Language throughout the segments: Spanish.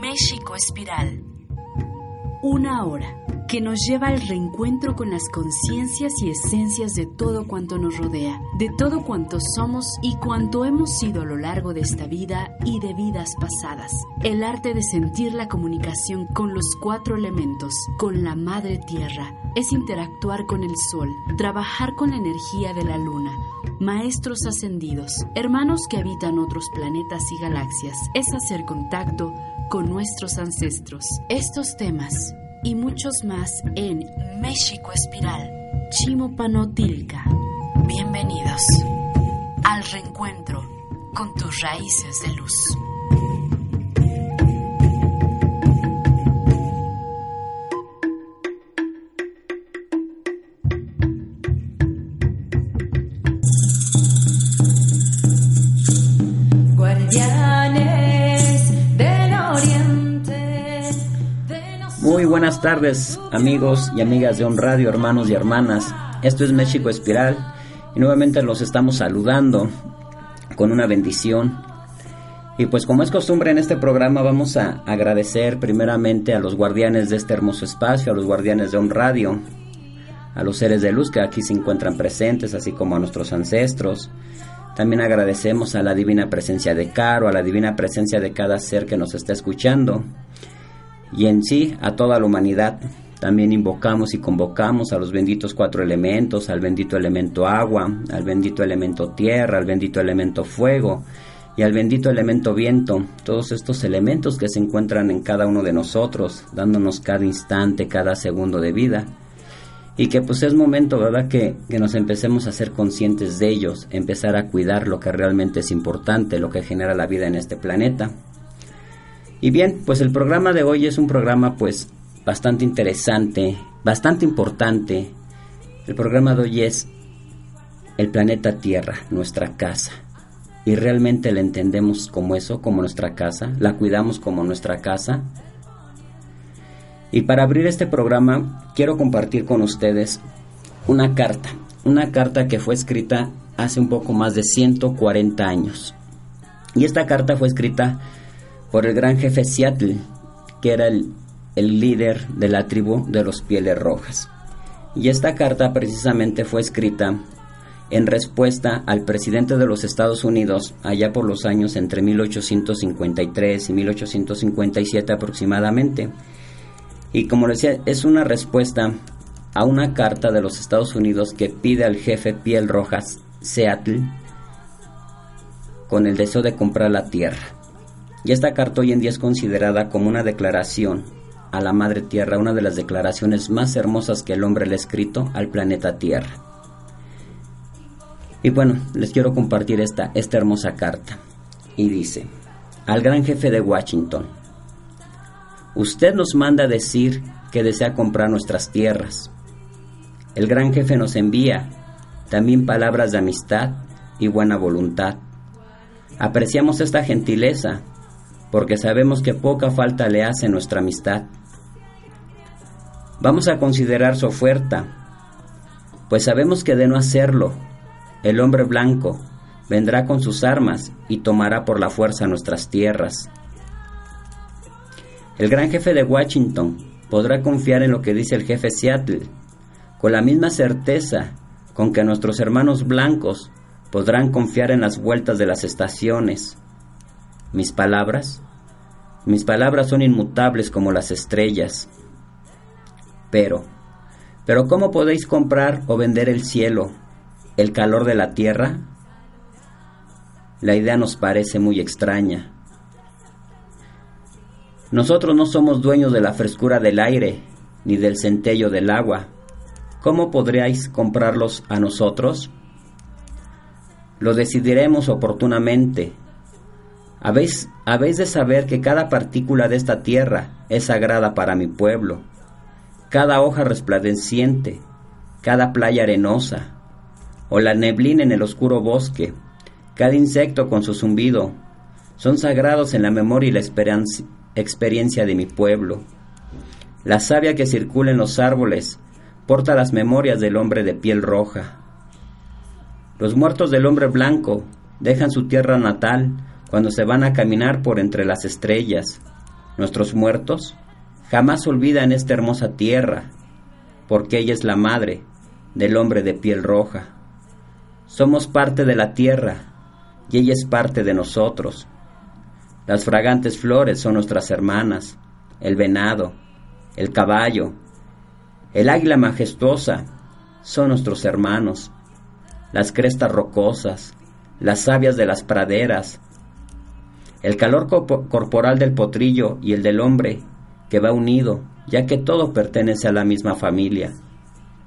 México Espiral. Una hora que nos lleva al reencuentro con las conciencias y esencias de todo cuanto nos rodea, de todo cuanto somos y cuanto hemos sido a lo largo de esta vida y de vidas pasadas. El arte de sentir la comunicación con los cuatro elementos, con la madre tierra, es interactuar con el sol, trabajar con la energía de la luna, maestros ascendidos, hermanos que habitan otros planetas y galaxias, es hacer contacto con nuestros ancestros. Estos temas y muchos más en México Espiral, Chimopanotilca. Bienvenidos al reencuentro con tus raíces de luz. Buenas tardes, amigos y amigas de On Radio, hermanos y hermanas. Esto es México Espiral y nuevamente los estamos saludando con una bendición. Y pues como es costumbre en este programa vamos a agradecer primeramente a los guardianes de este hermoso espacio, a los guardianes de On Radio, a los seres de luz que aquí se encuentran presentes, así como a nuestros ancestros. También agradecemos a la divina presencia de Caro, a la divina presencia de cada ser que nos está escuchando y en sí a toda la humanidad. También invocamos y convocamos a los benditos cuatro elementos, al bendito elemento agua, al bendito elemento tierra, al bendito elemento fuego y al bendito elemento viento, todos estos elementos que se encuentran en cada uno de nosotros, dándonos cada instante, cada segundo de vida. Y que pues es momento, ¿verdad?, que, que nos empecemos a ser conscientes de ellos, empezar a cuidar lo que realmente es importante, lo que genera la vida en este planeta. Y bien, pues el programa de hoy es un programa pues bastante interesante, bastante importante. El programa de hoy es el planeta Tierra, nuestra casa. Y realmente la entendemos como eso, como nuestra casa, la cuidamos como nuestra casa. Y para abrir este programa quiero compartir con ustedes una carta, una carta que fue escrita hace un poco más de 140 años. Y esta carta fue escrita por el gran jefe Seattle, que era el, el líder de la tribu de los Pieles Rojas. Y esta carta precisamente fue escrita en respuesta al presidente de los Estados Unidos allá por los años entre 1853 y 1857 aproximadamente. Y como decía, es una respuesta a una carta de los Estados Unidos que pide al jefe Piel Rojas, Seattle, con el deseo de comprar la tierra. Y esta carta hoy en día es considerada como una declaración a la Madre Tierra, una de las declaraciones más hermosas que el hombre le ha escrito al planeta Tierra. Y bueno, les quiero compartir esta, esta hermosa carta. Y dice, al gran jefe de Washington, usted nos manda decir que desea comprar nuestras tierras. El gran jefe nos envía también palabras de amistad y buena voluntad. Apreciamos esta gentileza porque sabemos que poca falta le hace nuestra amistad. Vamos a considerar su oferta, pues sabemos que de no hacerlo, el hombre blanco vendrá con sus armas y tomará por la fuerza nuestras tierras. El gran jefe de Washington podrá confiar en lo que dice el jefe Seattle, con la misma certeza con que nuestros hermanos blancos podrán confiar en las vueltas de las estaciones, mis palabras, mis palabras son inmutables como las estrellas. Pero, pero ¿cómo podéis comprar o vender el cielo, el calor de la tierra? La idea nos parece muy extraña. Nosotros no somos dueños de la frescura del aire, ni del centello del agua. ¿Cómo podríais comprarlos a nosotros? Lo decidiremos oportunamente. Habéis, de saber que cada partícula de esta tierra es sagrada para mi pueblo. Cada hoja resplandeciente, cada playa arenosa, o la neblina en el oscuro bosque, cada insecto con su zumbido, son sagrados en la memoria y la experiencia de mi pueblo. La savia que circula en los árboles porta las memorias del hombre de piel roja. Los muertos del hombre blanco dejan su tierra natal cuando se van a caminar por entre las estrellas. Nuestros muertos jamás olvidan esta hermosa tierra, porque ella es la madre del hombre de piel roja. Somos parte de la tierra y ella es parte de nosotros. Las fragantes flores son nuestras hermanas, el venado, el caballo, el águila majestuosa son nuestros hermanos, las crestas rocosas, las sabias de las praderas, el calor corporal del potrillo y el del hombre que va unido, ya que todo pertenece a la misma familia.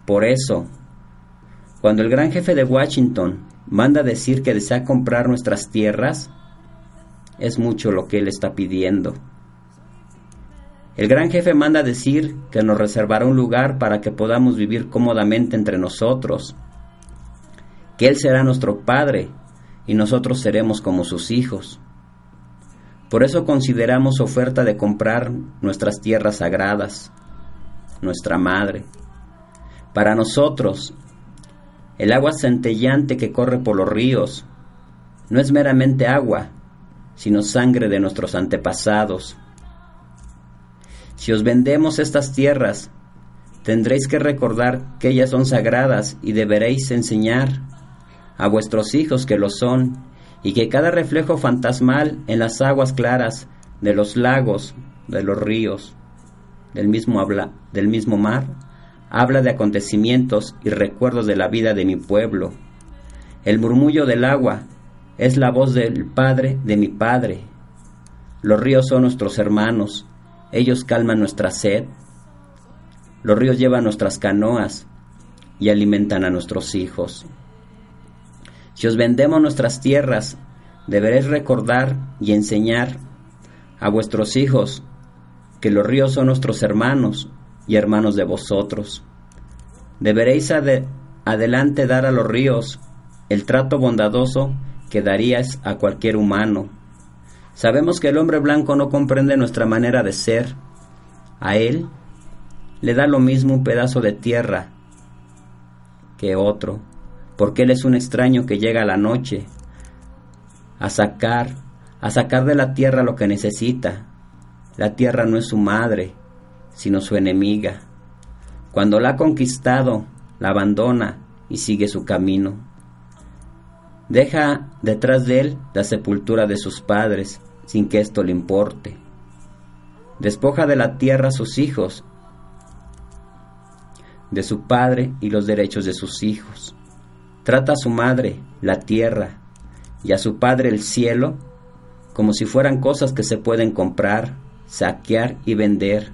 Por eso, cuando el gran jefe de Washington manda decir que desea comprar nuestras tierras, es mucho lo que él está pidiendo. El gran jefe manda decir que nos reservará un lugar para que podamos vivir cómodamente entre nosotros, que Él será nuestro Padre y nosotros seremos como sus hijos. Por eso consideramos oferta de comprar nuestras tierras sagradas, nuestra madre. Para nosotros, el agua centellante que corre por los ríos no es meramente agua, sino sangre de nuestros antepasados si os vendemos estas tierras, tendréis que recordar que ellas son sagradas y deberéis enseñar a vuestros hijos que lo son, y que cada reflejo fantasmal en las aguas claras de los lagos, de los ríos, del mismo, habla, del mismo mar, habla de acontecimientos y recuerdos de la vida de mi pueblo. El murmullo del agua es la voz del Padre de mi Padre. Los ríos son nuestros hermanos, ellos calman nuestra sed. Los ríos llevan nuestras canoas y alimentan a nuestros hijos. Si os vendemos nuestras tierras, deberéis recordar y enseñar a vuestros hijos que los ríos son nuestros hermanos y hermanos de vosotros. Deberéis adelante dar a los ríos el trato bondadoso que daríais a cualquier humano Sabemos que el hombre blanco no comprende nuestra manera de ser. A él le da lo mismo un pedazo de tierra que otro, porque él es un extraño que llega a la noche a sacar, a sacar de la tierra lo que necesita. La tierra no es su madre, sino su enemiga. Cuando la ha conquistado, la abandona y sigue su camino. Deja detrás de él la sepultura de sus padres, sin que esto le importe. Despoja de la tierra a sus hijos, de su padre y los derechos de sus hijos. Trata a su madre, la tierra, y a su padre el cielo, como si fueran cosas que se pueden comprar, saquear y vender,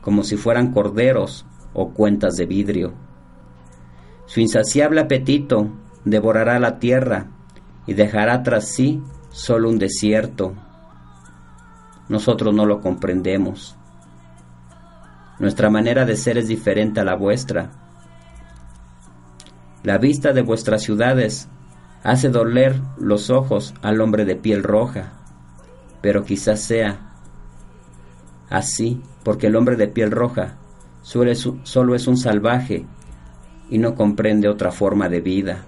como si fueran corderos o cuentas de vidrio. Su insaciable apetito devorará la tierra y dejará tras sí solo un desierto. Nosotros no lo comprendemos. Nuestra manera de ser es diferente a la vuestra. La vista de vuestras ciudades hace doler los ojos al hombre de piel roja, pero quizás sea así porque el hombre de piel roja solo es un salvaje y no comprende otra forma de vida.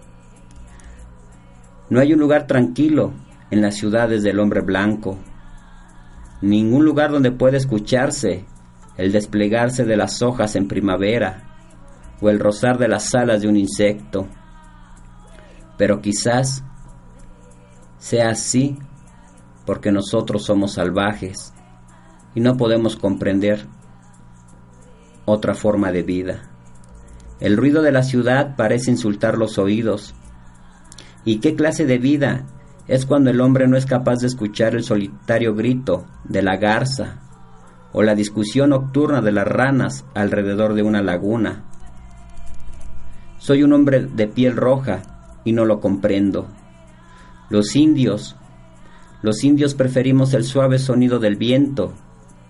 No hay un lugar tranquilo en las ciudades del hombre blanco, ningún lugar donde pueda escucharse el desplegarse de las hojas en primavera o el rozar de las alas de un insecto. Pero quizás sea así porque nosotros somos salvajes y no podemos comprender otra forma de vida. El ruido de la ciudad parece insultar los oídos ¿Y qué clase de vida es cuando el hombre no es capaz de escuchar el solitario grito de la garza o la discusión nocturna de las ranas alrededor de una laguna? Soy un hombre de piel roja y no lo comprendo. Los indios, los indios preferimos el suave sonido del viento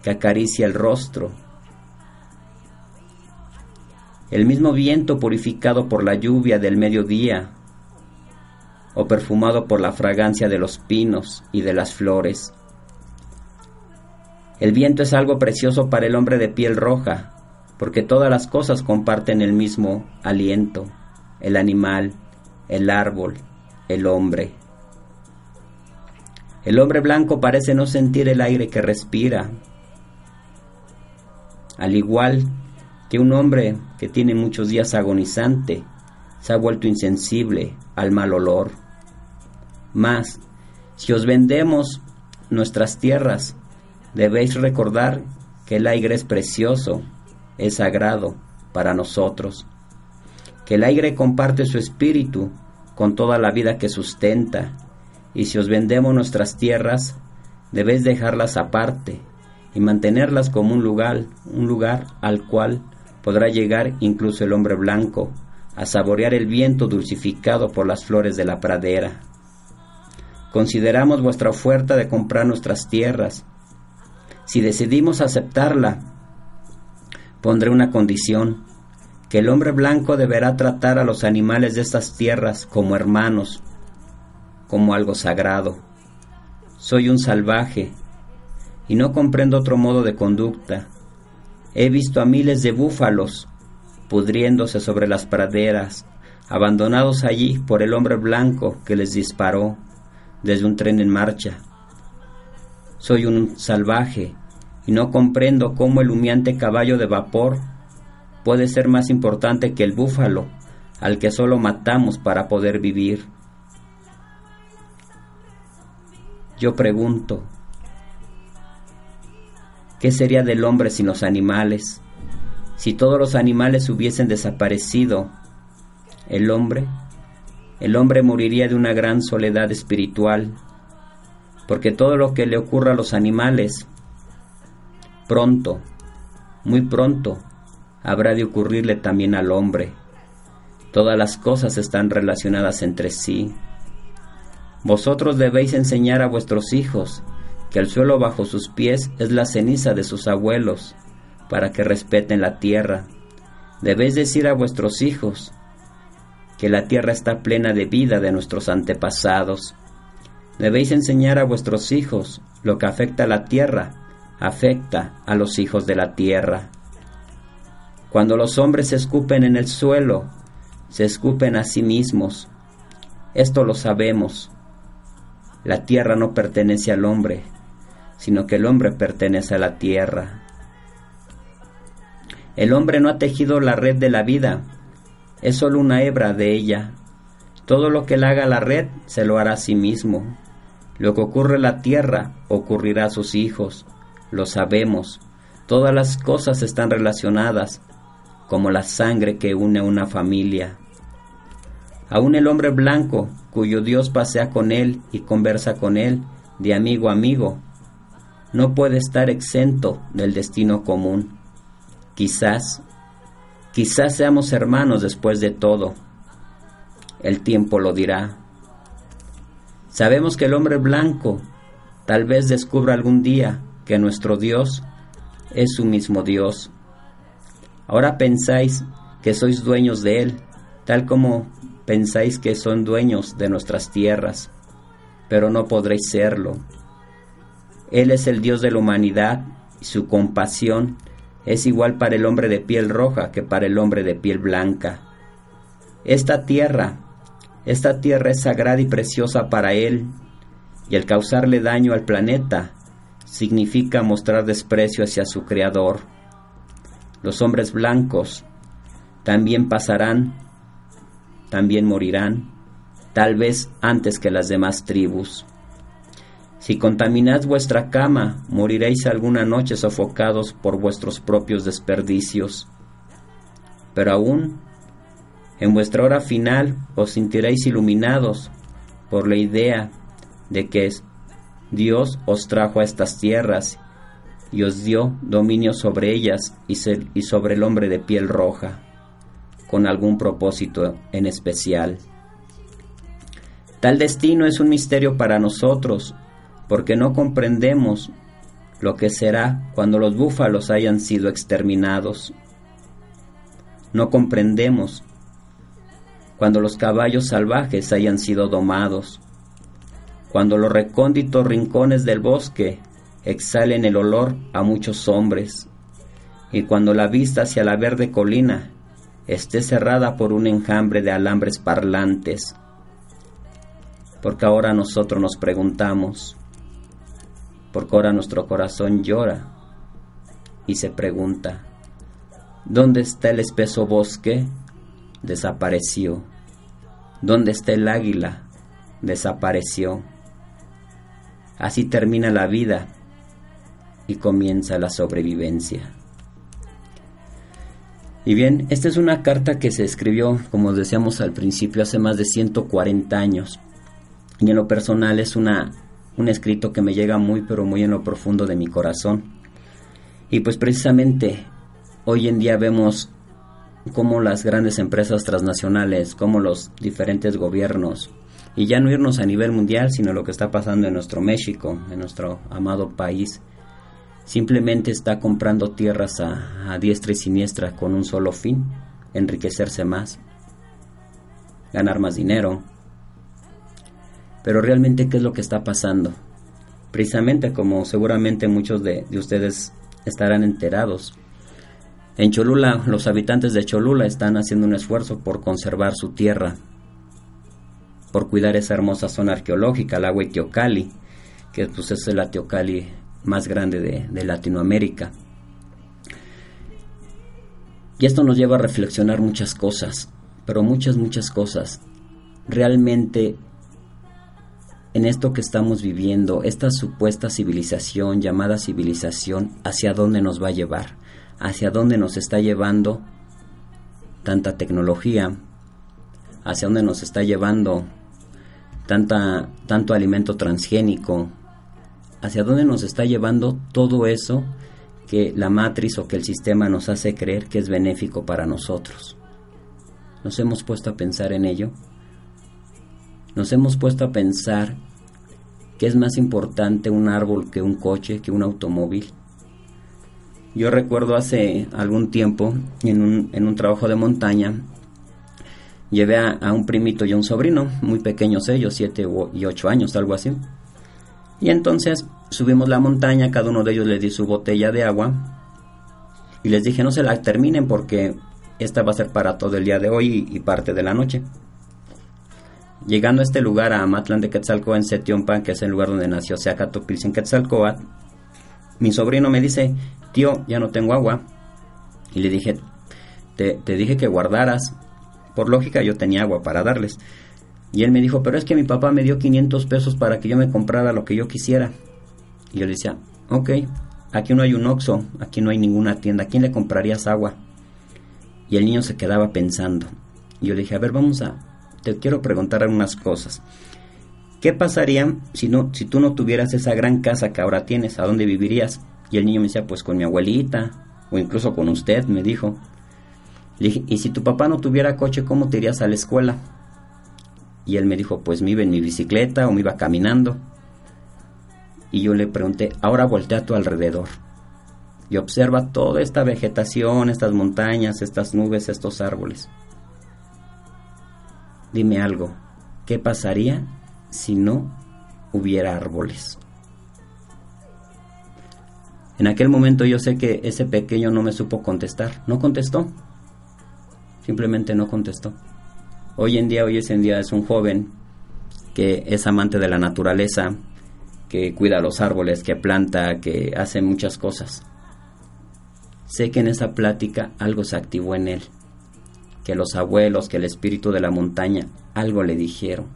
que acaricia el rostro. El mismo viento purificado por la lluvia del mediodía o perfumado por la fragancia de los pinos y de las flores. El viento es algo precioso para el hombre de piel roja, porque todas las cosas comparten el mismo aliento, el animal, el árbol, el hombre. El hombre blanco parece no sentir el aire que respira, al igual que un hombre que tiene muchos días agonizante, se ha vuelto insensible al mal olor. Mas, si os vendemos nuestras tierras, debéis recordar que el aire es precioso, es sagrado para nosotros, que el aire comparte su espíritu con toda la vida que sustenta, y si os vendemos nuestras tierras, debéis dejarlas aparte y mantenerlas como un lugar, un lugar al cual podrá llegar incluso el hombre blanco, a saborear el viento dulcificado por las flores de la pradera. Consideramos vuestra oferta de comprar nuestras tierras, si decidimos aceptarla, pondré una condición, que el hombre blanco deberá tratar a los animales de estas tierras como hermanos, como algo sagrado. Soy un salvaje y no comprendo otro modo de conducta. He visto a miles de búfalos pudriéndose sobre las praderas, abandonados allí por el hombre blanco que les disparó desde un tren en marcha. Soy un salvaje y no comprendo cómo el humeante caballo de vapor puede ser más importante que el búfalo, al que solo matamos para poder vivir. Yo pregunto, ¿qué sería del hombre sin los animales? Si todos los animales hubiesen desaparecido, ¿el hombre? El hombre moriría de una gran soledad espiritual porque todo lo que le ocurra a los animales, pronto, muy pronto, habrá de ocurrirle también al hombre. Todas las cosas están relacionadas entre sí. Vosotros debéis enseñar a vuestros hijos que el suelo bajo sus pies es la ceniza de sus abuelos, para que respeten la tierra. Debéis decir a vuestros hijos que la tierra está plena de vida de nuestros antepasados Debéis enseñar a vuestros hijos lo que afecta a la tierra, afecta a los hijos de la tierra. Cuando los hombres se escupen en el suelo, se escupen a sí mismos. Esto lo sabemos. La tierra no pertenece al hombre, sino que el hombre pertenece a la tierra. El hombre no ha tejido la red de la vida, es solo una hebra de ella. Todo lo que le haga la red se lo hará a sí mismo. Lo que ocurre en la tierra ocurrirá a sus hijos, lo sabemos. Todas las cosas están relacionadas, como la sangre que une una familia. Aún el hombre blanco, cuyo Dios pasea con él y conversa con él, de amigo a amigo, no puede estar exento del destino común. Quizás, quizás seamos hermanos después de todo. El tiempo lo dirá. Sabemos que el hombre blanco tal vez descubra algún día que nuestro Dios es su mismo Dios. Ahora pensáis que sois dueños de Él, tal como pensáis que son dueños de nuestras tierras, pero no podréis serlo. Él es el Dios de la humanidad y su compasión es igual para el hombre de piel roja que para el hombre de piel blanca. Esta tierra esta tierra es sagrada y preciosa para él, y el causarle daño al planeta significa mostrar desprecio hacia su Creador. Los hombres blancos también pasarán, también morirán, tal vez antes que las demás tribus. Si contaminad vuestra cama, moriréis alguna noche sofocados por vuestros propios desperdicios. Pero aún en vuestra hora final os sentiréis iluminados por la idea de que Dios os trajo a estas tierras y os dio dominio sobre ellas y, sobre el hombre de piel roja, con algún propósito en especial. Tal destino es un misterio para nosotros, porque no comprendemos lo que será cuando los búfalos hayan sido exterminados. No comprendemos cuando los caballos salvajes hayan sido domados, cuando los recónditos rincones del bosque exhalen el olor a muchos hombres, y cuando la vista hacia la verde colina esté cerrada por un enjambre de alambres parlantes. Porque ahora nosotros nos preguntamos, porque ahora nuestro corazón llora y se pregunta, ¿dónde está el espeso bosque? Desapareció. ¿Dónde está el águila? Desapareció. Así termina la vida y comienza la sobrevivencia. Y bien, esta es una carta que se escribió, como decíamos al principio, hace más de 140 años. Y en lo personal es una, un escrito que me llega muy, pero muy en lo profundo de mi corazón. Y pues precisamente hoy en día vemos cómo las grandes empresas transnacionales, cómo los diferentes gobiernos, y ya no irnos a nivel mundial, sino lo que está pasando en nuestro México, en nuestro amado país, simplemente está comprando tierras a, diestra y siniestra con un solo fin, enriquecerse más, ganar más dinero. Pero realmente, ¿qué es lo que está pasando? Precisamente como seguramente muchos de, de ustedes estarán enterados, en Cholula, los habitantes de Cholula están haciendo un esfuerzo por conservar su tierra, por cuidar esa hermosa zona arqueológica, el agua Teocali, que pues, es la Teocali más grande de, Latinoamérica. Y esto nos lleva a reflexionar muchas cosas, pero muchas, muchas cosas. Realmente en esto que estamos viviendo, esta supuesta civilización llamada civilización, ¿hacia dónde nos va a llevar? ¿Hacia dónde nos está llevando tanta tecnología? ¿Hacia dónde nos está llevando tanta, tanto alimento transgénico, hacia dónde nos está llevando todo eso que la matriz o que el sistema nos hace creer que es benéfico para nosotros. ¿Nos hemos puesto a pensar en ello? ¿Nos hemos puesto a pensar que es más importante un árbol que un coche, que un automóvil? Yo recuerdo hace algún tiempo, en un, en un trabajo de montaña, llevé a, un primito y a un sobrino, muy pequeños ellos, siete y ocho años, algo así. Y entonces subimos la montaña, cada uno de ellos le di su botella de agua y les dije no se la terminen porque esta va a ser para todo el día de hoy y, parte de la noche. Llegando a este lugar, a Matlán de Quetzalcóatl, en Setiompa, que es el lugar donde nació Seacatopilsin Quetzalcóatl, mi sobrino me dice, tío, ya no tengo agua. Y le dije, te, te dije que guardaras por lógica yo tenía agua para darles. Y él me dijo, pero es que mi papá me dio 500 pesos para que yo me comprara lo que yo quisiera. Y yo le decía, ok, aquí no hay un Oxxo, aquí no hay ninguna tienda, ¿a quién le comprarías agua? Y el niño se quedaba pensando. Y yo le dije, a ver, vamos a, te quiero preguntar algunas cosas. ¿Qué pasaría si, no, si tú no tuvieras esa gran casa que ahora tienes? ¿A dónde vivirías? Y el niño me decía, pues con mi abuelita, o incluso con usted, me dijo. Le dije, ¿y si tu papá no tuviera coche, cómo te irías a la escuela? Y él me dijo, pues me iba en mi bicicleta o me iba caminando. Y yo le pregunté, ahora voltea a tu alrededor y observa toda esta vegetación, estas montañas, estas nubes, estos árboles. Dime algo, ¿qué pasaría si no hubiera árboles? En aquel momento yo sé que ese pequeño no me supo contestar, no contestó. Simplemente no contestó. Hoy en día, hoy en día es un joven que es amante de la naturaleza, que cuida los árboles, que planta, que hace muchas cosas. Sé que en esa plática algo se activó en él, que los abuelos, que el espíritu de la montaña algo le dijeron.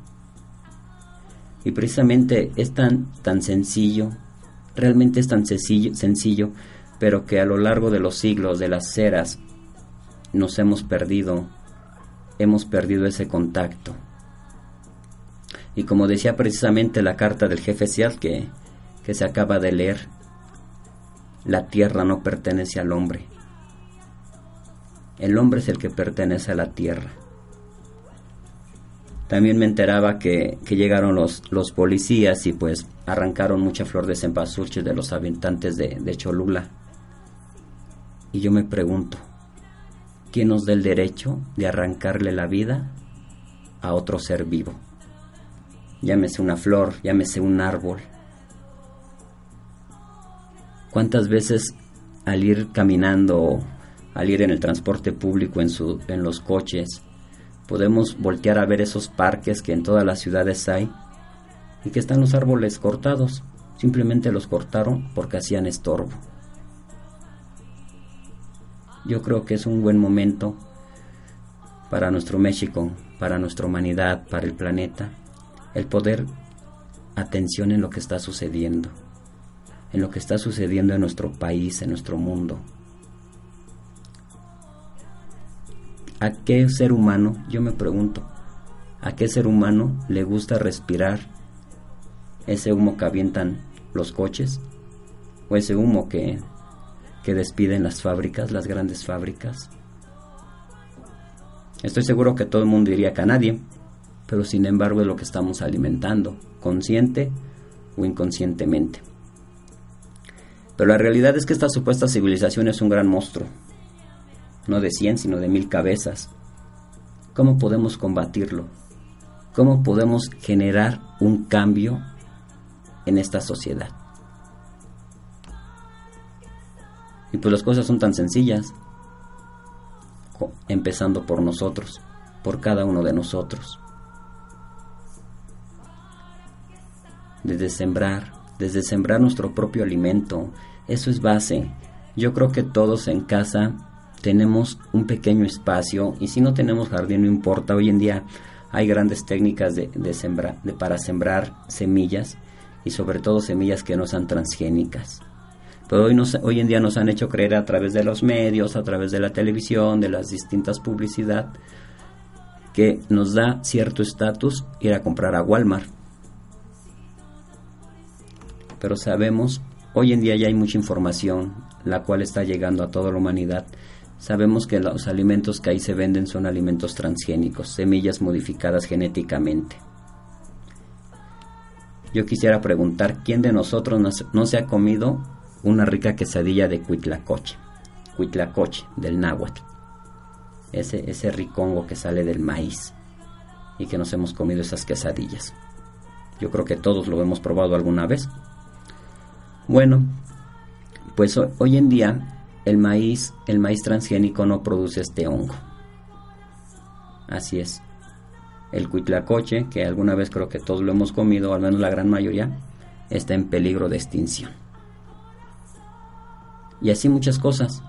Y precisamente es tan, tan sencillo, realmente es tan sencillo, sencillo, pero que a lo largo de los siglos, de las eras, nos hemos perdido, hemos perdido ese contacto. Y como decía precisamente la carta del jefe Seat que, que se acaba de leer, la tierra no pertenece al hombre. El hombre es el que pertenece a la tierra. También me enteraba que, llegaron los, los policías y pues arrancaron mucha flor de cempasúchil de los habitantes de, de Cholula. Y yo me pregunto, ¿quién nos da el derecho de arrancarle la vida a otro ser vivo? Llámese una flor, llámese un árbol. ¿Cuántas veces al ir caminando, al ir en el transporte público, en, su, en los coches, podemos voltear a ver esos parques que en todas las ciudades hay y que están los árboles cortados. Simplemente los cortaron porque hacían estorbo. Yo creo que es un buen momento para nuestro México, para nuestra humanidad, para el planeta, el poder atención en lo que está sucediendo, en lo que está sucediendo en nuestro país, en nuestro mundo. ¿A qué ser humano, yo me pregunto, a qué ser humano le gusta respirar ese humo que avientan los coches? ¿O ese humo que, que despiden las fábricas, las grandes fábricas? Estoy seguro que todo el mundo diría que a nadie, pero sin embargo es lo que estamos alimentando, consciente o inconscientemente. Pero la realidad es que esta supuesta civilización es un gran monstruo, no de cien, sino de mil cabezas. ¿Cómo podemos combatirlo? ¿Cómo podemos generar un cambio en esta sociedad? Y pues las cosas son tan sencillas, empezando por nosotros, por cada uno de nosotros. Desde sembrar, desde sembrar nuestro propio alimento, eso es base. Yo creo que todos en casa tenemos un pequeño espacio y si no tenemos jardín no importa, hoy en día hay grandes técnicas de, sembrar, de, para sembrar semillas y sobre todo semillas que no sean transgénicas. Pero hoy, nos, hoy en día nos han hecho creer a través de los medios, a través de la televisión, de las distintas publicidad, que nos da cierto estatus ir a comprar a Walmart. Pero sabemos, hoy en día ya hay mucha información, la cual está llegando a toda la humanidad, Sabemos que los alimentos que ahí se venden son alimentos transgénicos, semillas modificadas genéticamente. Yo quisiera preguntar, ¿quién de nosotros no se ha comido una rica quesadilla de cuitlacoche? Cuitlacoche, del náhuatl. Ese, ese ricongo que sale del maíz y que nos hemos comido esas quesadillas. Yo creo que todos lo hemos probado alguna vez. Bueno, pues hoy en día el maíz, el maíz transgénico no produce este hongo. Así es. El cuitlacoche, que alguna vez creo que todos lo hemos comido, al menos la gran mayoría, está en peligro de extinción. Y así muchas cosas.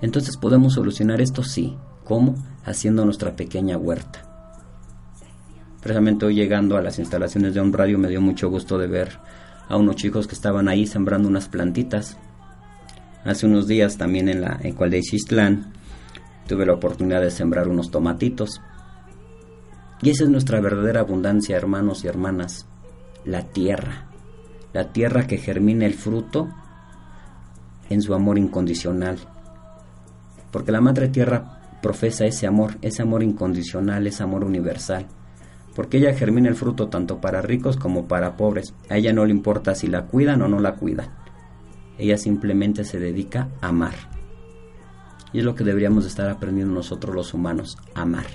Entonces podemos solucionar esto sí. ¿Cómo? Haciendo nuestra pequeña huerta. Precisamente hoy llegando a las instalaciones de un radio me dio mucho gusto de ver a unos chicos que estaban ahí sembrando unas plantitas Hace unos días también en la en Xistlán tuve la oportunidad de sembrar unos tomatitos. Y esa es nuestra verdadera abundancia, hermanos y hermanas, la tierra. La tierra que germina el fruto en su amor incondicional. Porque la madre tierra profesa ese amor, ese amor incondicional, ese amor universal. Porque ella germina el fruto tanto para ricos como para pobres. A ella no le importa si la cuidan o no la cuidan. Ella simplemente se dedica a amar. Y es lo que deberíamos estar aprendiendo nosotros los humanos, amar.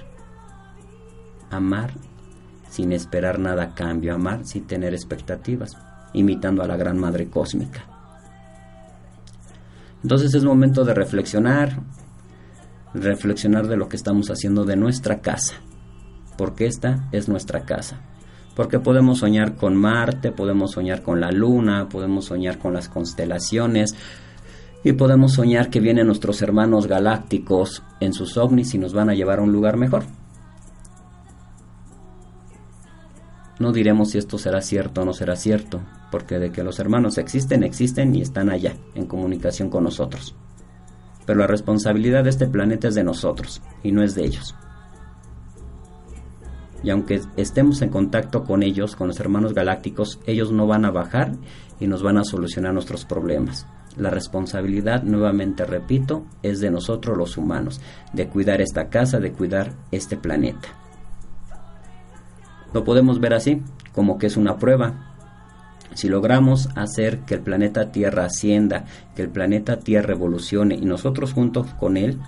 Amar sin esperar nada a cambio, amar sin tener expectativas, imitando a la gran madre cósmica. Entonces es momento de reflexionar, reflexionar de lo que estamos haciendo de nuestra casa, porque esta es nuestra casa porque podemos soñar con Marte, podemos soñar con la Luna, podemos soñar con las constelaciones y podemos soñar que vienen nuestros hermanos galácticos en sus ovnis y nos van a llevar a un lugar mejor. No diremos si esto será cierto o no será cierto, porque de que los hermanos existen, existen y están allá, en comunicación con nosotros. Pero la responsabilidad de este planeta es de nosotros, y no es de ellos y aunque estemos en contacto con ellos, con los hermanos galácticos, ellos no van a bajar y nos van a solucionar nuestros problemas. La responsabilidad, nuevamente repito, es de nosotros los humanos, de cuidar esta casa, de cuidar este planeta. Lo podemos ver así, como que es una prueba. Si logramos hacer que el planeta Tierra ascienda, que el planeta Tierra evolucione y nosotros juntos con él,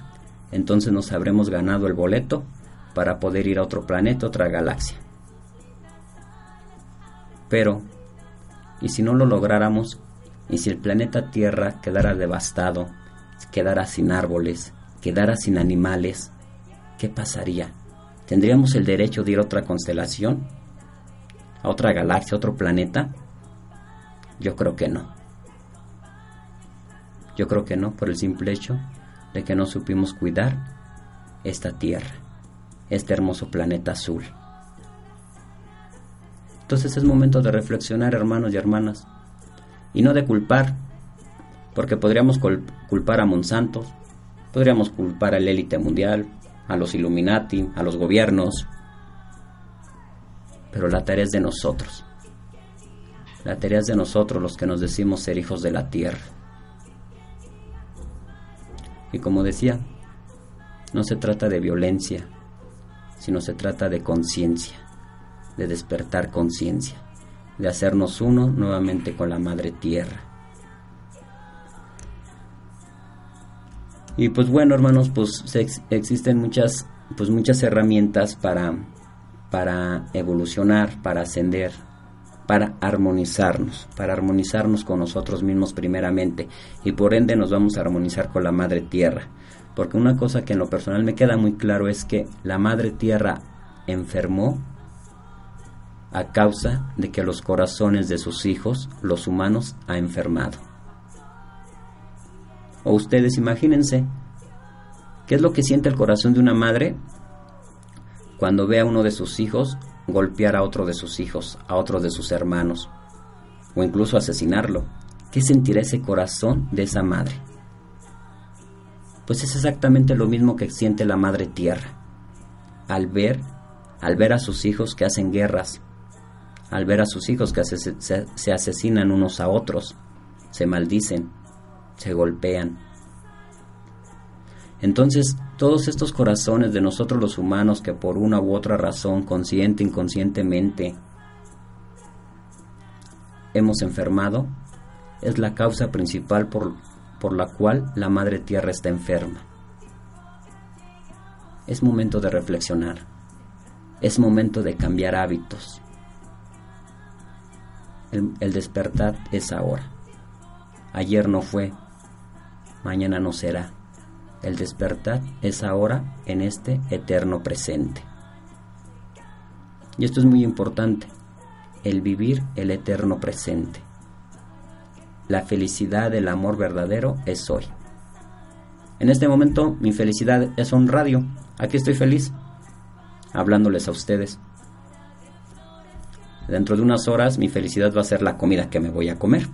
entonces nos habremos ganado el boleto para poder ir a otro planeta, otra galaxia. Pero, ¿y si no lo lográramos? ¿Y si el planeta Tierra quedara devastado, quedara sin árboles, quedara sin animales? ¿Qué pasaría? ¿Tendríamos el derecho de ir a otra constelación? ¿A otra galaxia, a otro planeta? Yo creo que no. Yo creo que no, por el simple hecho de que no supimos cuidar esta Tierra, este hermoso planeta azul. Entonces es momento de reflexionar, hermanos y hermanas, y no de culpar, porque podríamos culpar a Monsanto, podríamos culpar a la élite mundial, a los Illuminati, a los gobiernos, pero la tarea es de nosotros. La tarea es de nosotros los que nos decimos ser hijos de la tierra. Y como decía, no se trata de violencia, sino se trata de conciencia de despertar conciencia, de hacernos uno nuevamente con la madre tierra. Y pues bueno, hermanos, pues existen muchas pues muchas herramientas para para evolucionar, para ascender, para armonizarnos, para armonizarnos con nosotros mismos primeramente y por ende nos vamos a armonizar con la madre tierra. Porque una cosa que en lo personal me queda muy claro es que la madre tierra enfermó a causa de que los corazones de sus hijos, los humanos, ha enfermado. O ustedes imagínense, ¿qué es lo que siente el corazón de una madre cuando ve a uno de sus hijos golpear a otro de sus hijos, a otro de sus hermanos, o incluso asesinarlo? ¿Qué sentirá ese corazón de esa madre? Pues es exactamente lo mismo que siente la madre tierra, al ver, al ver a sus hijos que hacen guerras, al ver a sus hijos que se, asesinan unos a otros, se maldicen, se golpean. Entonces, todos estos corazones de nosotros los humanos que por una u otra razón, consciente, inconscientemente, hemos enfermado, es la causa principal por, por la cual la Madre Tierra está enferma. Es momento de reflexionar, es momento de cambiar hábitos, el, despertar es ahora. Ayer no fue, mañana no será. El despertar es ahora en este eterno presente. Y esto es muy importante, el vivir el eterno presente. La felicidad del amor verdadero es hoy. En este momento mi felicidad es un radio. Aquí estoy feliz, hablándoles a ustedes. Dentro de unas horas mi felicidad va a ser la comida que me voy a comer.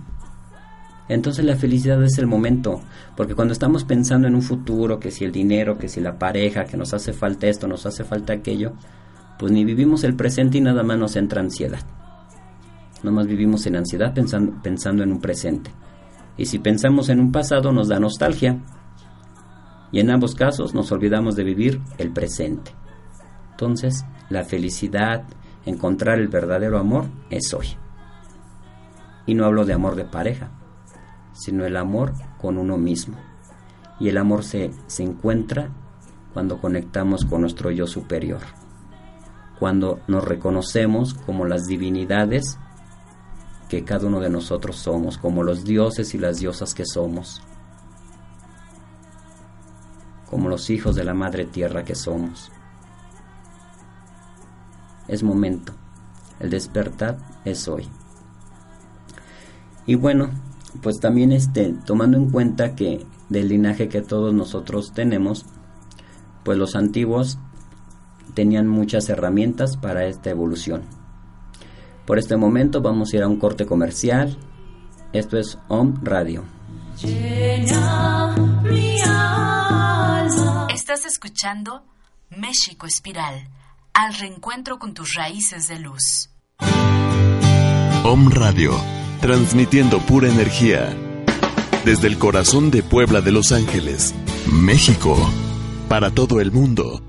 Entonces la felicidad es el momento, porque cuando estamos pensando en un futuro, que si el dinero, que si la pareja, que nos hace falta esto, nos hace falta aquello, pues ni vivimos el presente y nada más nos entra ansiedad. Nomás vivimos en ansiedad pensando, pensando en un presente. Y si pensamos en un pasado nos da nostalgia. Y en ambos casos nos olvidamos de vivir el presente. Entonces, la felicidad, encontrar el verdadero amor es hoy. Y no hablo de amor de pareja, sino el amor con uno mismo. Y el amor se, se encuentra cuando conectamos con nuestro yo superior, cuando nos reconocemos como las divinidades que cada uno de nosotros somos, como los dioses y las diosas que somos, como los hijos de la Madre Tierra que somos es momento. El despertar es hoy. Y bueno, pues también este, tomando en cuenta que del linaje que todos nosotros tenemos, pues los antiguos tenían muchas herramientas para esta evolución. Por este momento vamos a ir a un corte comercial. Esto es Om Radio. Estás escuchando México Espiral al reencuentro con tus raíces de luz. Om Radio, transmitiendo pura energía. Desde el corazón de Puebla de Los Ángeles, México, para todo el mundo.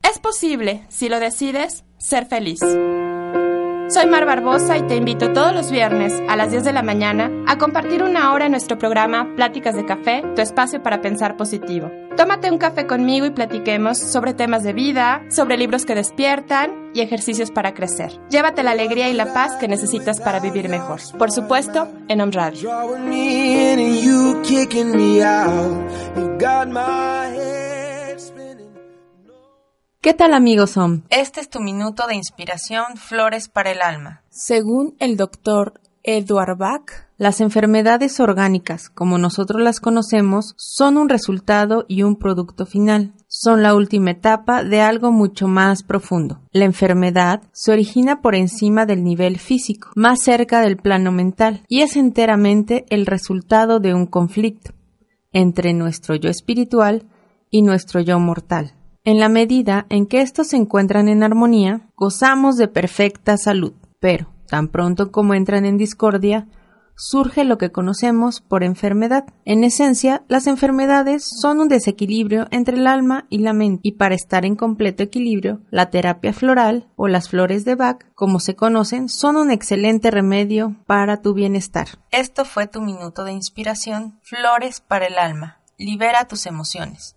Es posible, si lo decides, ser feliz. Soy Mar Barbosa y te invito todos los viernes a las 10 de la mañana a compartir una hora en nuestro programa Pláticas de Café, tu espacio para pensar positivo. Tómate un café conmigo y platiquemos sobre temas de vida, sobre libros que despiertan y ejercicios para crecer. Llévate la alegría y la paz que necesitas para vivir mejor. Por supuesto, en Om Radio. ¿Qué tal amigos Om? Este es tu minuto de inspiración Flores para el alma. Según el doctor Edward Bach, las enfermedades orgánicas, como nosotros las conocemos, son un resultado y un producto final. Son la última etapa de algo mucho más profundo. La enfermedad se origina por encima del nivel físico, más cerca del plano mental, y es enteramente el resultado de un conflicto entre nuestro yo espiritual y nuestro yo mortal. En la medida en que estos se encuentran en armonía, gozamos de perfecta salud, pero tan pronto como entran en discordia, surge lo que conocemos por enfermedad. En esencia, las enfermedades son un desequilibrio entre el alma y la mente, y para estar en completo equilibrio, la terapia floral o las flores de Bach, como se conocen, son un excelente remedio para tu bienestar. Esto fue tu minuto de inspiración, Flores para el alma. Libera tus emociones.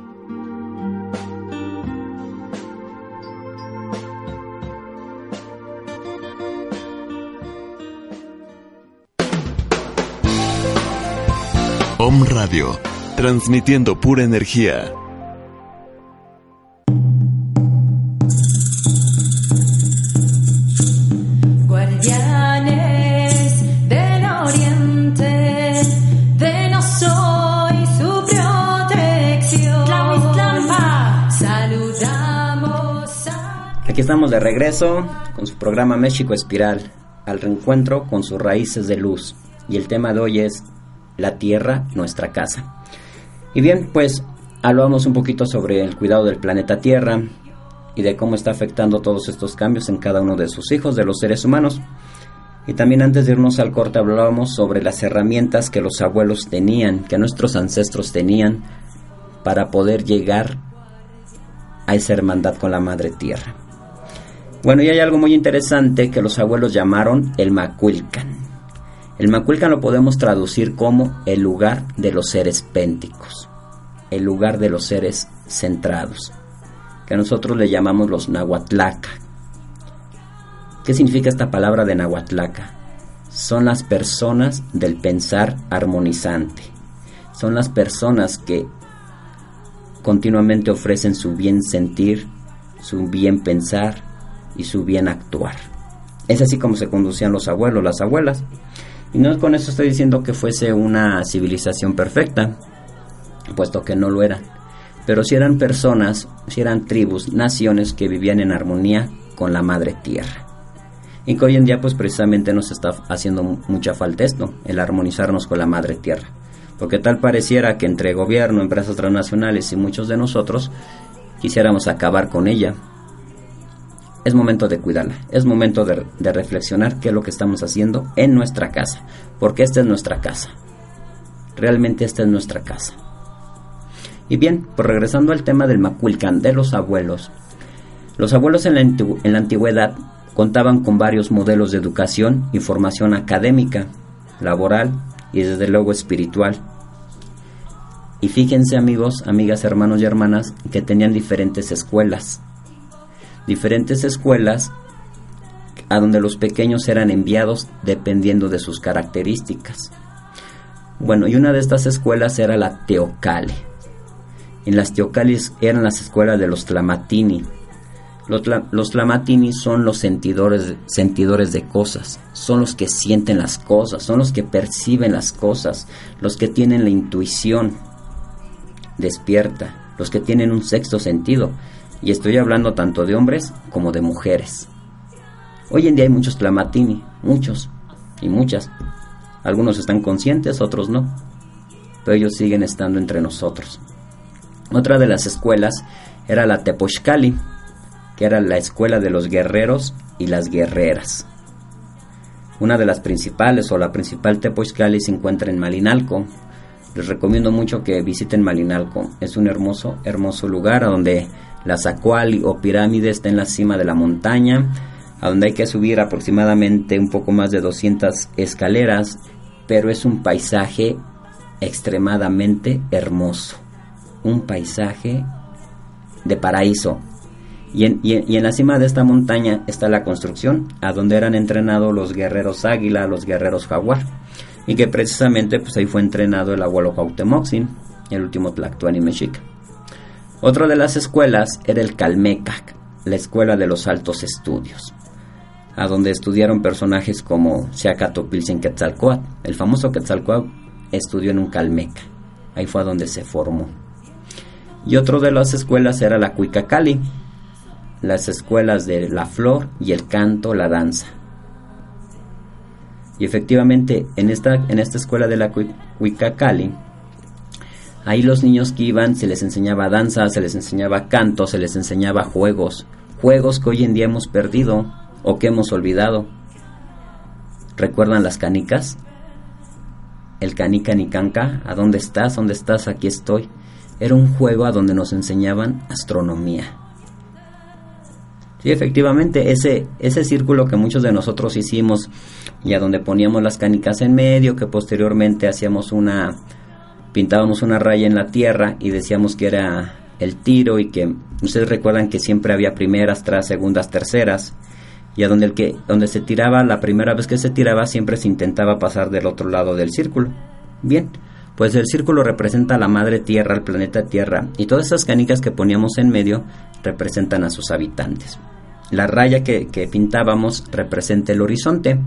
Om Radio, transmitiendo pura energía. Guardianes del Oriente, de no soy su protección. Saludamos a... Aquí estamos de regreso con su programa México Espiral, al reencuentro con sus raíces de luz. Y el tema de hoy es la tierra, nuestra casa. Y bien, pues hablamos un poquito sobre el cuidado del planeta Tierra y de cómo está afectando todos estos cambios en cada uno de sus hijos, de los seres humanos. Y también antes de irnos al corte hablábamos sobre las herramientas que los abuelos tenían, que nuestros ancestros tenían para poder llegar a esa hermandad con la Madre Tierra. Bueno, y hay algo muy interesante que los abuelos llamaron el Macuilcan. El Macuilcan lo podemos traducir como el lugar de los seres pénticos, el lugar de los seres centrados, que nosotros le llamamos los Nahuatlaca. ¿Qué significa esta palabra de Nahuatlaca? Son las personas del pensar armonizante. Son las personas que continuamente ofrecen su bien sentir, su bien pensar y su bien actuar. Es así como se conducían los abuelos, las abuelas. Y no con eso estoy diciendo que fuese una civilización perfecta, puesto que no lo eran. Pero si eran personas, si eran tribus, naciones que vivían en armonía con la madre tierra. Y que hoy en día pues precisamente nos está haciendo mucha falta esto, el armonizarnos con la madre tierra. Porque tal pareciera que entre gobierno, empresas transnacionales y muchos de nosotros quisiéramos acabar con ella, es momento de cuidarla, es momento de, reflexionar qué es lo que estamos haciendo en nuestra casa, porque esta es nuestra casa, realmente esta es nuestra casa. Y bien, pues regresando al tema del Maculcan, de los abuelos, los abuelos en la, en la antigüedad contaban con varios modelos de educación y formación académica, laboral y desde luego espiritual. Y fíjense amigos, amigas, hermanos y hermanas, que tenían diferentes escuelas diferentes escuelas a donde los pequeños eran enviados dependiendo de sus características. Bueno, y una de estas escuelas era la Teocale. En las Teocales eran las escuelas de los Tlamatini, Los, los tlamatini son los sentidores, sentidores de cosas, son los que sienten las cosas, son los que perciben las cosas, los que tienen la intuición despierta, los que tienen un sexto sentido. Y estoy hablando tanto de hombres como de mujeres. Hoy en día hay muchos tlamatini, muchos y muchas. Algunos están conscientes, otros no. Pero ellos siguen estando entre nosotros. Otra de las escuelas era la Tepochcali, que era la escuela de los guerreros y las guerreras. Una de las principales o la principal Tepochcali se encuentra en Malinalco. Les recomiendo mucho que visiten Malinalco. Es un hermoso, hermoso lugar donde la Zacuali o pirámide está en la cima de la montaña, a donde hay que subir aproximadamente un poco más de 200 escaleras, pero es un paisaje extremadamente hermoso. Un paisaje de paraíso. Y en, y en- la cima de esta montaña está la construcción, a donde eran entrenados los guerreros águila, los guerreros jaguar. Y que precisamente pues ahí fue entrenado el abuelo Cuauhtémoc, el último Tlactuani mexica. Otra de las escuelas era el Calmecac, la escuela de los altos estudios, a donde estudiaron personajes como Seacatopilzin Quetzalcoatl. El famoso Quetzalcoatl estudió en un Calmeca, ahí fue a donde se formó. Y otro de las escuelas era la Cuicacali, las escuelas de la flor y el canto, la danza. Y efectivamente, en esta, en esta escuela de la Cui- Cuicacali, ahí los niños que iban se les enseñaba danza, se les enseñaba canto, se les enseñaba juegos. Juegos que hoy en día hemos perdido o que hemos olvidado. ¿Recuerdan las canicas? El canica ni canca, ¿a dónde estás? ¿Dónde estás? Aquí estoy. Era un juego a donde nos enseñaban astronomía. Sí, efectivamente, ese, ese círculo que muchos de nosotros hicimos y a donde poníamos las canicas en medio, que posteriormente hacíamos una, pintábamos una raya en la tierra y decíamos que era el tiro y que ustedes recuerdan que siempre había primeras, tras segundas, terceras y a donde el que donde se tiraba la primera vez que se tiraba siempre se intentaba pasar del otro lado del círculo. Bien, pues el círculo representa a la madre tierra, al planeta Tierra y todas esas canicas que poníamos en medio representan a sus habitantes. La raya que, que pintábamos representa el horizonte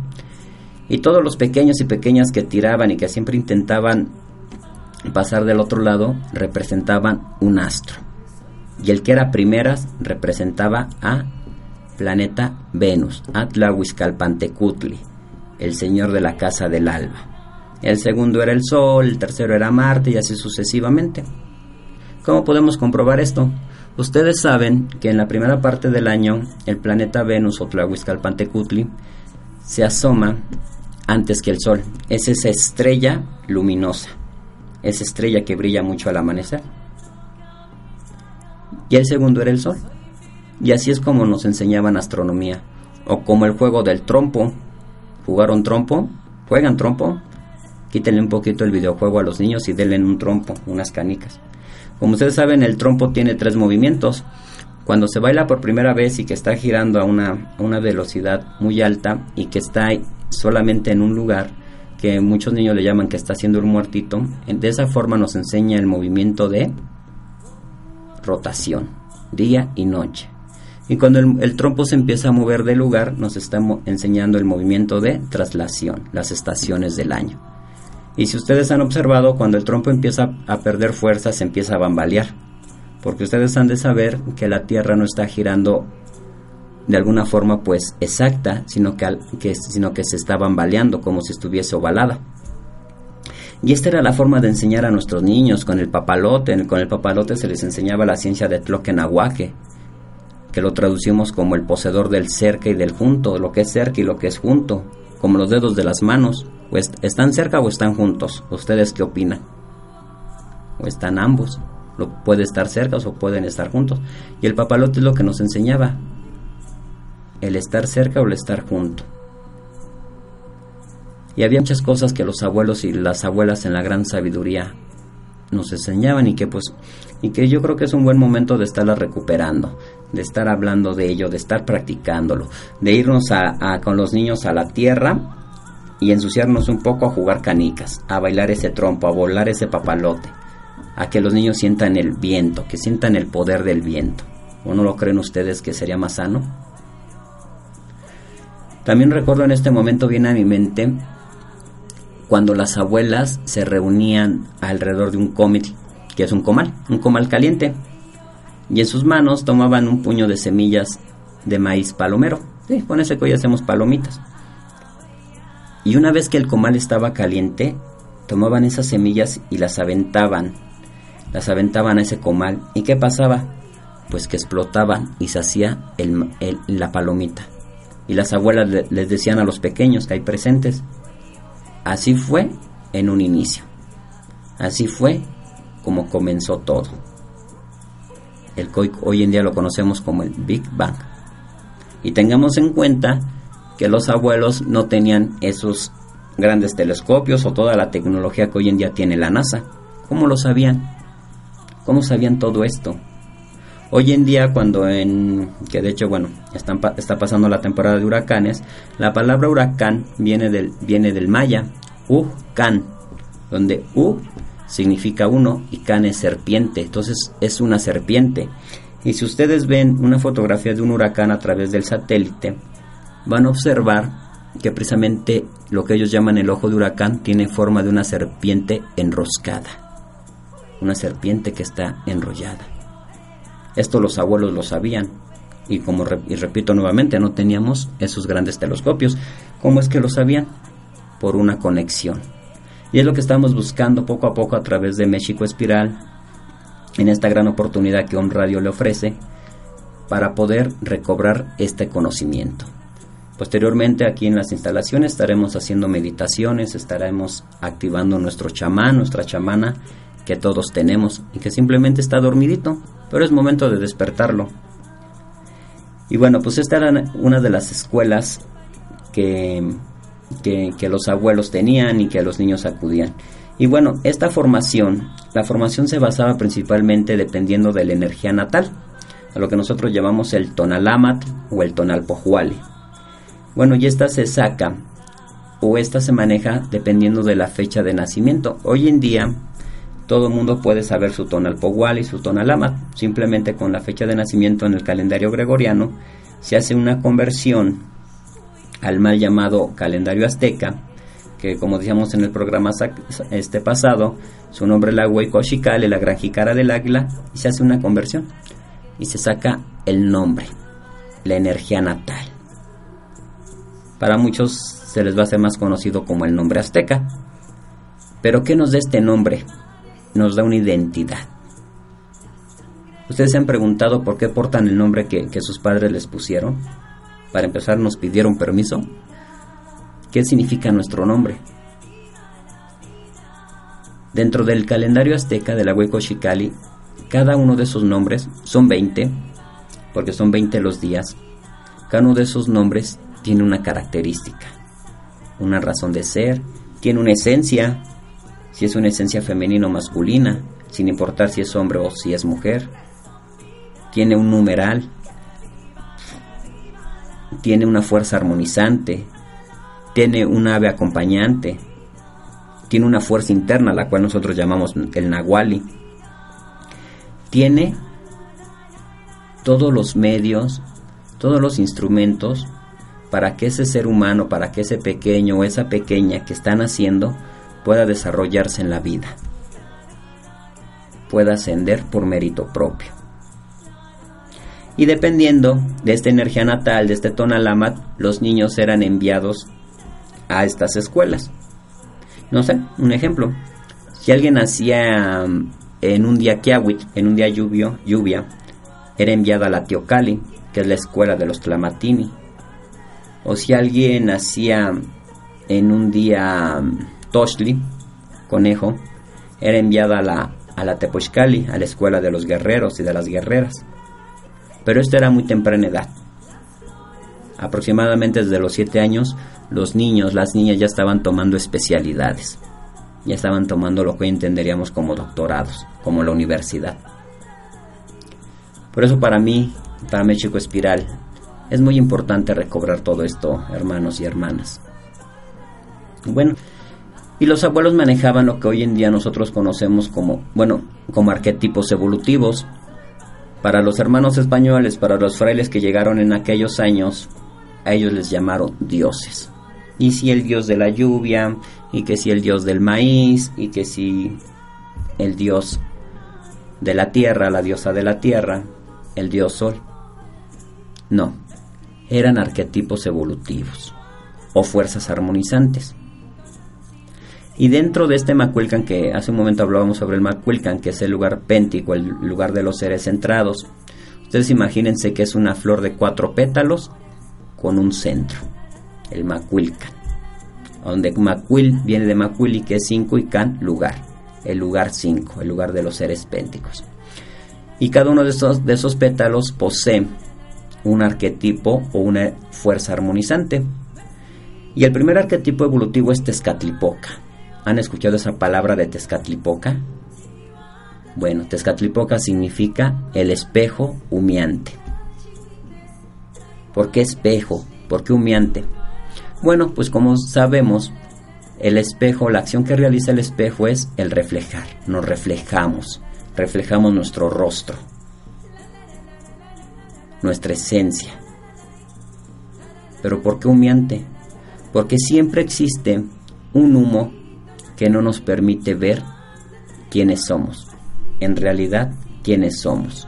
y todos los pequeños y pequeñas que tiraban y que siempre intentaban pasar del otro lado representaban un astro. Y el que era primeras representaba a planeta Venus, Atlahuizcalpantecutli, el señor de la casa del alba. El segundo era el Sol, el tercero era Marte y así sucesivamente. ¿Cómo podemos comprobar esto? Ustedes saben que en la primera parte del año el planeta Venus o Tlahuizcalpantecutli se asoma antes que el Sol. Es esa estrella luminosa, esa estrella que brilla mucho al amanecer. Y el segundo era el Sol. Y así es como nos enseñaban astronomía. O como el juego del trompo. ¿Jugaron trompo? ¿Juegan trompo? Quítenle un poquito el videojuego a los niños y denle un trompo, unas canicas. Como ustedes saben, el trompo tiene tres movimientos. Cuando se baila por primera vez y que está girando a una, a una velocidad muy alta y que está solamente en un lugar, que muchos niños le llaman que está haciendo un muertito, de esa forma nos enseña el movimiento de rotación, día y noche. Y cuando el, trompo se empieza a mover de lugar, nos está enseñando el movimiento de traslación, las estaciones del año. Y si ustedes han observado, cuando el trompo empieza a perder fuerza, se empieza a bambalear. Porque ustedes han de saber que la Tierra no está girando de alguna forma pues exacta, sino que, sino que se está bambaleando como si estuviese ovalada. Y esta era la forma de enseñar a nuestros niños con el papalote. Con el papalote se les enseñaba la ciencia de Tloquenahuaque, que lo traducimos como el poseedor del cerca y del junto, lo que es cerca y lo que es junto, como los dedos de las manos. Pues están cerca o están juntos. ¿Ustedes qué opinan? ¿O están ambos? Lo puede estar cerca o pueden estar juntos. Y el papalote es lo que nos enseñaba. El estar cerca o el estar junto. Y había muchas cosas que los abuelos y las abuelas en la gran sabiduría nos enseñaban y que pues y que yo creo que es un buen momento de estarlas recuperando, de estar hablando de ello, de estar practicándolo, de irnos a, a, con los niños a la tierra y ensuciarnos un poco a jugar canicas, a bailar ese trompo, a volar ese papalote, a que los niños sientan el viento, que sientan el poder del viento. ¿O no lo creen ustedes que sería más sano? También recuerdo en este momento viene a mi mente cuando las abuelas se reunían alrededor de un cómic, que es un comal, un comal caliente, y en sus manos tomaban un puño de semillas de maíz palomero. Sí, con ese que hoy hacemos palomitas. Y una vez que el comal estaba caliente, tomaban esas semillas y las aventaban. Las aventaban a ese comal. ¿Y qué pasaba? Pues que explotaban y se hacía la palomita. Y las abuelas les decían a los pequeños que hay presentes. Así fue en un inicio. Así fue como comenzó todo. El hoy en día lo conocemos como el Big Bang. Y tengamos en cuenta que los abuelos no tenían esos grandes telescopios o toda la tecnología que hoy en día tiene la NASA. ¿Cómo lo sabían? ¿Cómo sabían todo esto? Hoy en día, cuando en. que de hecho, bueno, está pasando la temporada de huracanes, la palabra huracán viene del, viene del maya, u-can, donde u significa uno y can es serpiente, entonces es una serpiente. Y si ustedes ven una fotografía de un huracán a través del satélite, van a observar que precisamente lo que ellos llaman el ojo de huracán tiene forma de una serpiente enroscada, una serpiente que está enrollada. Esto los abuelos lo sabían y como y repito nuevamente no teníamos esos grandes telescopios. ¿Cómo es que lo sabían? Por una conexión. Y es lo que estamos buscando poco a poco a través de México Espiral en esta gran oportunidad que On Radio le ofrece para poder recobrar este conocimiento. Posteriormente aquí en las instalaciones estaremos haciendo meditaciones, estaremos activando nuestro chamán, nuestra chamana que todos tenemos y que simplemente está dormidito, pero es momento de despertarlo. Y bueno, pues esta era una de las escuelas que, que, los abuelos tenían y que los niños acudían. Y bueno, esta formación, la formación se basaba principalmente dependiendo de la energía natal, a lo que nosotros llamamos el tonalamat o el tonalpohuali. Bueno, y esta se saca o esta se maneja dependiendo de la fecha de nacimiento. Hoy en día todo el mundo puede saber su tonal Pogual y su tonal Amat. Simplemente con la fecha de nacimiento en el calendario gregoriano se hace una conversión al mal llamado calendario azteca, que como decíamos en el programa este pasado, su nombre es la Huecochicale, la gran jicara del águila, y se hace una conversión y se saca el nombre, la energía natal. Para muchos se les va a hacer más conocido como el nombre azteca. Pero ¿qué nos da este nombre? Nos da una identidad. ¿Ustedes se han preguntado por qué portan el nombre que, que sus padres les pusieron? Para empezar, nos pidieron permiso. ¿Qué significa nuestro nombre? Dentro del calendario azteca de la Hueco-Chicali, cada uno de esos nombres son 20, porque son 20 los días. Cada uno de esos nombres tiene una característica, una razón de ser, tiene una esencia, si es una esencia femenina o masculina, sin importar si es hombre o si es mujer, tiene un numeral, tiene una fuerza armonizante, tiene un ave acompañante, tiene una fuerza interna, la cual nosotros llamamos el nahuali, tiene todos los medios, todos los instrumentos para que ese ser humano, para que ese pequeño o esa pequeña que están haciendo pueda desarrollarse en la vida, pueda ascender por mérito propio. Y dependiendo de esta energía natal, de este tonalamat, los niños eran enviados a estas escuelas. No sé, un ejemplo. Si alguien nacía mm, en un día kiawit, en un día lluvio, lluvia, era enviado a la Teocali, que es la escuela de los Tlamatini o si alguien nacía en un día mm, Toshli, conejo, era enviado a la, a la Tepochcali, a la escuela de los guerreros y de las guerreras. Pero esto era muy temprana edad. Aproximadamente desde los 7 años, los niños, las niñas ya estaban tomando especialidades. Ya estaban tomando lo que hoy entenderíamos como doctorados, como la universidad. Por eso para mí, para México Espiral, es muy importante recobrar todo esto, hermanos y hermanas. Bueno, y los abuelos manejaban lo que hoy en día nosotros conocemos como, bueno, como arquetipos evolutivos. Para los hermanos españoles, para los frailes que llegaron en aquellos años, a ellos les llamaron dioses. Y si el dios de la lluvia, y que si el dios del maíz, y que si el dios de la tierra, la diosa de la tierra, el dios sol. No, eran arquetipos evolutivos o fuerzas armonizantes. Y dentro de este Macuilcan, que hace un momento hablábamos sobre el Macuilcan, que es el lugar péntico, el lugar de los seres centrados, ustedes imagínense que es una flor de cuatro pétalos con un centro, el Macuilcan, donde Macuil viene de Macuili, que es cinco, y Can, lugar, el lugar cinco, el lugar de los seres pénticos. Y cada uno de esos, de esos pétalos posee un arquetipo o una fuerza armonizante. Y el primer arquetipo evolutivo es Tezcatlipoca. ¿Han escuchado esa palabra de Tezcatlipoca? Bueno, Tezcatlipoca significa el espejo humeante. ¿Por qué espejo? ¿Por qué humeante? Bueno, pues como sabemos, el espejo, la acción que realiza el espejo es el reflejar. Nos reflejamos, reflejamos nuestro rostro, nuestra esencia. Pero ¿por qué humeante? Porque siempre existe un humo que no nos permite ver quiénes somos, en realidad quiénes somos.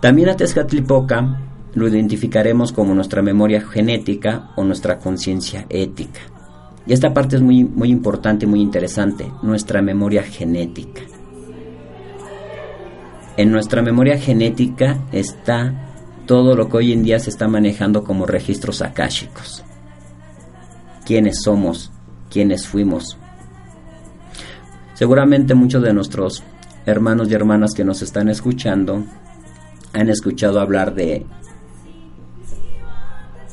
También a Tezcatlipoca lo identificaremos como nuestra memoria genética o nuestra conciencia ética. Y esta parte es muy, muy importante, muy interesante, nuestra memoria genética. En nuestra memoria genética está todo lo que hoy en día se está manejando como registros akáshicos. ¿Quiénes somos? ¿Quiénes fuimos? Seguramente muchos de nuestros hermanos y hermanas que nos están escuchando han escuchado hablar de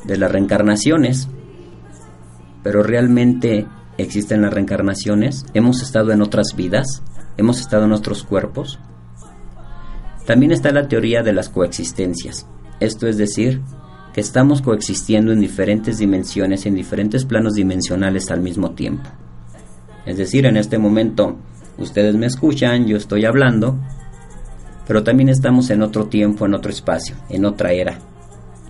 de las reencarnaciones. Pero realmente existen las reencarnaciones. Hemos estado en otras vidas. Hemos estado en otros cuerpos. También está la teoría de las coexistencias. Esto es decir, que estamos coexistiendo en diferentes dimensiones, en diferentes planos dimensionales al mismo tiempo. Es decir, en este momento ustedes me escuchan, yo estoy hablando, pero también estamos en otro tiempo, en otro espacio, en otra era,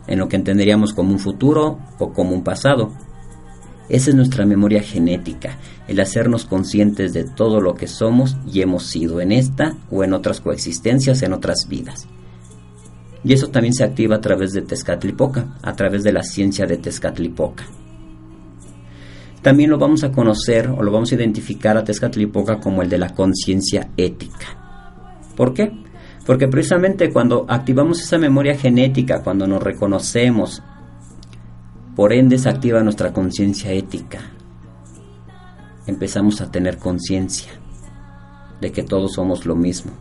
en lo que entenderíamos como un futuro o como un pasado. Esa es nuestra memoria genética, el hacernos conscientes de todo lo que somos y hemos sido en esta o en otras coexistencias, en otras vidas. Y eso también se activa a través de Tezcatlipoca, a través de la ciencia de Tezcatlipoca. También lo vamos a conocer o lo vamos a identificar a Tezcatlipoca como el de la conciencia ética. ¿Por qué? Porque precisamente cuando activamos esa memoria genética, cuando nos reconocemos, por ende se activa nuestra conciencia ética. Empezamos a tener conciencia de que todos somos lo mismo,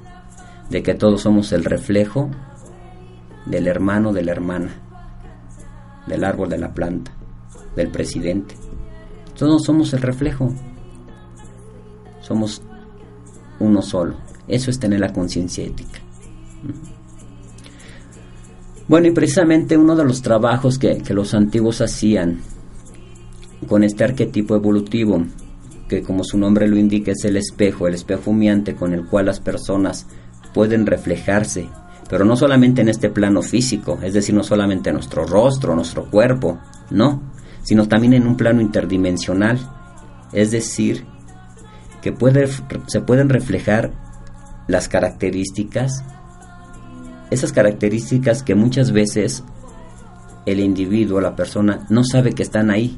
de que todos somos el reflejo del hermano, de la hermana, del árbol, de la planta, del presidente. Todos somos el reflejo. Somos uno solo. Eso es tener la conciencia ética. Bueno, y precisamente uno de los trabajos que, los antiguos hacían con este arquetipo evolutivo, que como su nombre lo indica es el espejo, el espejo humeante con el cual las personas pueden reflejarse, pero no solamente en este plano físico, es decir, no solamente en nuestro rostro, nuestro cuerpo, no, sino también en un plano interdimensional, es decir, que puede, se pueden reflejar las características esas características que muchas veces el individuo, la persona, no sabe que están ahí,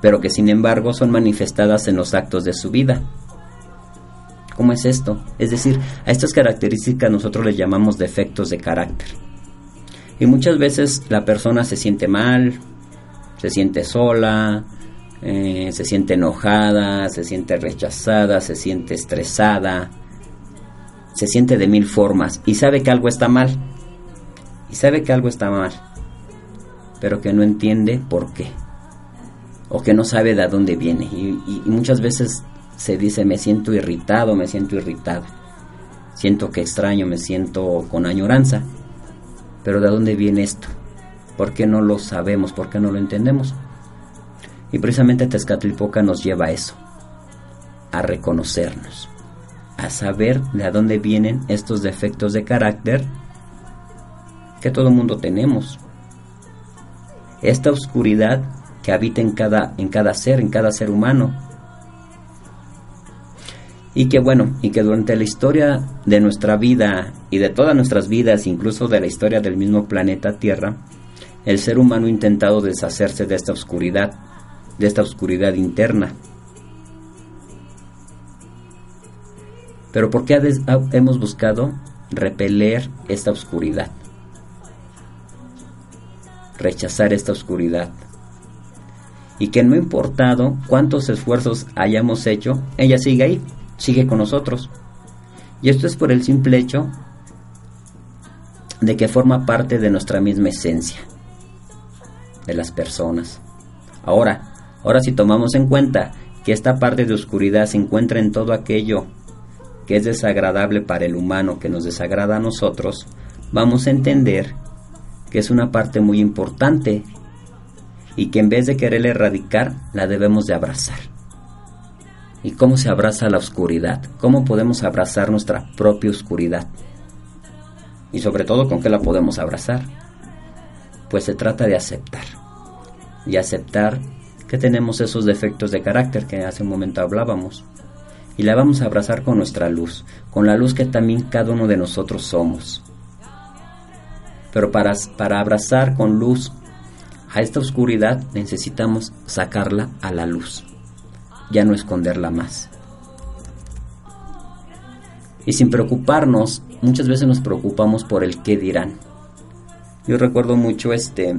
pero que sin embargo son manifestadas en los actos de su vida. ¿Cómo es esto? Es decir, a estas características nosotros les llamamos defectos de carácter. Y muchas veces la persona se siente mal, se siente sola, eh, se siente enojada, se siente rechazada, se siente estresada, se siente de mil formas y sabe que algo está mal. Y sabe que algo está mal, pero que no entiende por qué. O que no sabe de dónde viene. Y, muchas veces se dice me siento irritado, me siento irritada. Siento que extraño, me siento con añoranza. Pero ¿de dónde viene esto? ¿Por qué no lo sabemos? ¿Por qué no lo entendemos? Y precisamente Tezcatlipoca nos lleva a eso, a reconocernos a saber de dónde vienen estos defectos de carácter que todo mundo tenemos. Esta oscuridad que habita en cada, en cada ser, en cada ser humano. Y que bueno, y que durante la historia de nuestra vida y de todas nuestras vidas, incluso de la historia del mismo planeta Tierra, el ser humano ha intentado deshacerse de esta oscuridad, de esta oscuridad interna. Pero ¿por qué hemos buscado repeler esta oscuridad? Rechazar esta oscuridad. Y que no importado cuántos esfuerzos hayamos hecho, ella sigue ahí, sigue con nosotros. Y esto es por el simple hecho de que forma parte de nuestra misma esencia, de las personas. Ahora, ahora si tomamos en cuenta que esta parte de oscuridad se encuentra en todo aquello que es desagradable para el humano, que nos desagrada a nosotros, vamos a entender que es una parte muy importante y que en vez de quererla erradicar, la debemos de abrazar. ¿Y cómo se abraza la oscuridad? ¿Cómo podemos abrazar nuestra propia oscuridad? Y sobre todo, ¿con qué la podemos abrazar? Pues se trata de aceptar. Y aceptar que tenemos esos defectos de carácter que hace un momento hablábamos y la vamos a abrazar con nuestra luz, con la luz que también cada uno de nosotros somos. Pero para, para abrazar con luz a esta oscuridad necesitamos sacarla a la luz, ya no esconderla más. Y sin preocuparnos, muchas veces nos preocupamos por el qué dirán. Yo recuerdo mucho este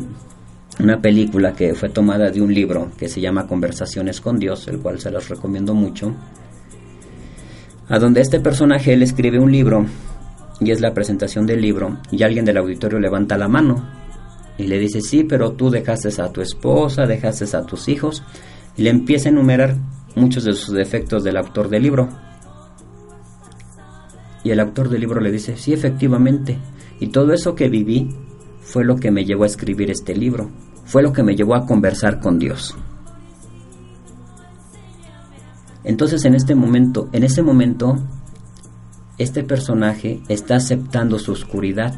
una película que fue tomada de un libro que se llama Conversaciones con Dios, el cual se los recomiendo mucho a donde este personaje él escribe un libro y es la presentación del libro y alguien del auditorio levanta la mano y le dice, sí, pero tú dejaste a tu esposa, dejaste a tus hijos y le empieza a enumerar muchos de sus defectos del autor del libro. Y el autor del libro le dice, sí, efectivamente, y todo eso que viví fue lo que me llevó a escribir este libro, fue lo que me llevó a conversar con Dios. Entonces en este momento, en ese momento, este personaje está aceptando su oscuridad